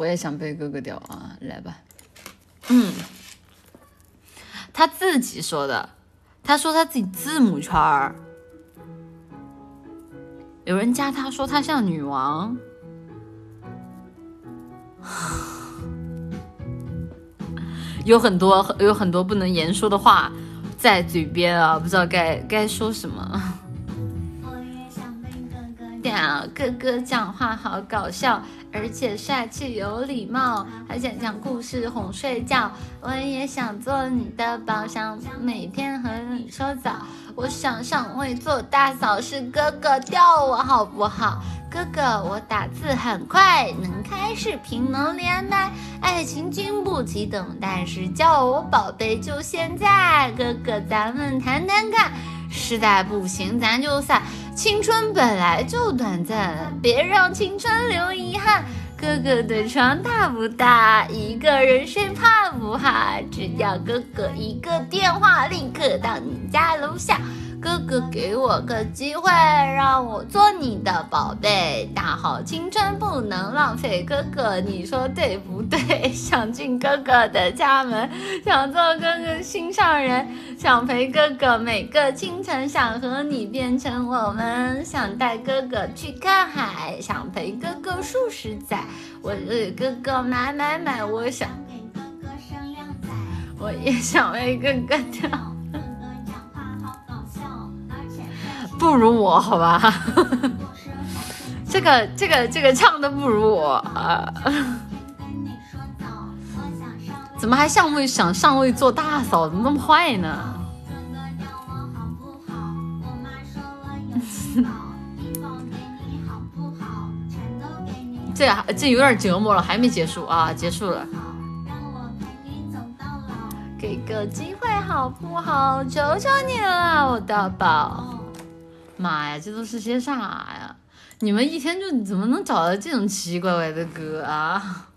我也想被哥哥屌啊，来吧。嗯，他自己说的，他说他自己字母圈儿。有人加他说他像女王，有很多有很多不能言说的话在嘴边啊，不知道该该说什么。我也想被哥哥讲哥哥讲话好搞笑，而且帅气有礼貌，还想讲故事哄睡觉。我也想做你的宝箱，每天和你说早。我想上位做大嫂，是哥哥吊我好不好？哥哥，我打字很快，能开视频，能连麦，爱情经不起等待，是叫我宝贝，就现在。哥哥，咱们谈谈看，实在不行咱就散。青春本来就短暂，别让青春留遗憾。哥哥的床大不大？一个人睡怕不怕？只要哥哥一个电话，立刻到你家楼下。哥哥给我个机会，让我做你的宝贝，大好青春不能浪费。哥哥，你说对不对？想进哥哥的家门，想做哥哥心上人，想陪哥哥每个清晨，想和你变成我们，想带哥哥去看海，想陪哥哥数十载。我为哥哥买买买，我想给哥哥生靓仔，我也想为哥哥跳。不如我好吧，这个这个这个唱的不如我啊！怎么还上位想上位做大嫂？怎么那么坏呢？这这有点折磨了，还没结束啊！结束了，给个机会好不好？求求你了，我的宝。妈呀，这都是些啥呀？你们一天就怎么能找到这种奇奇怪怪的歌啊？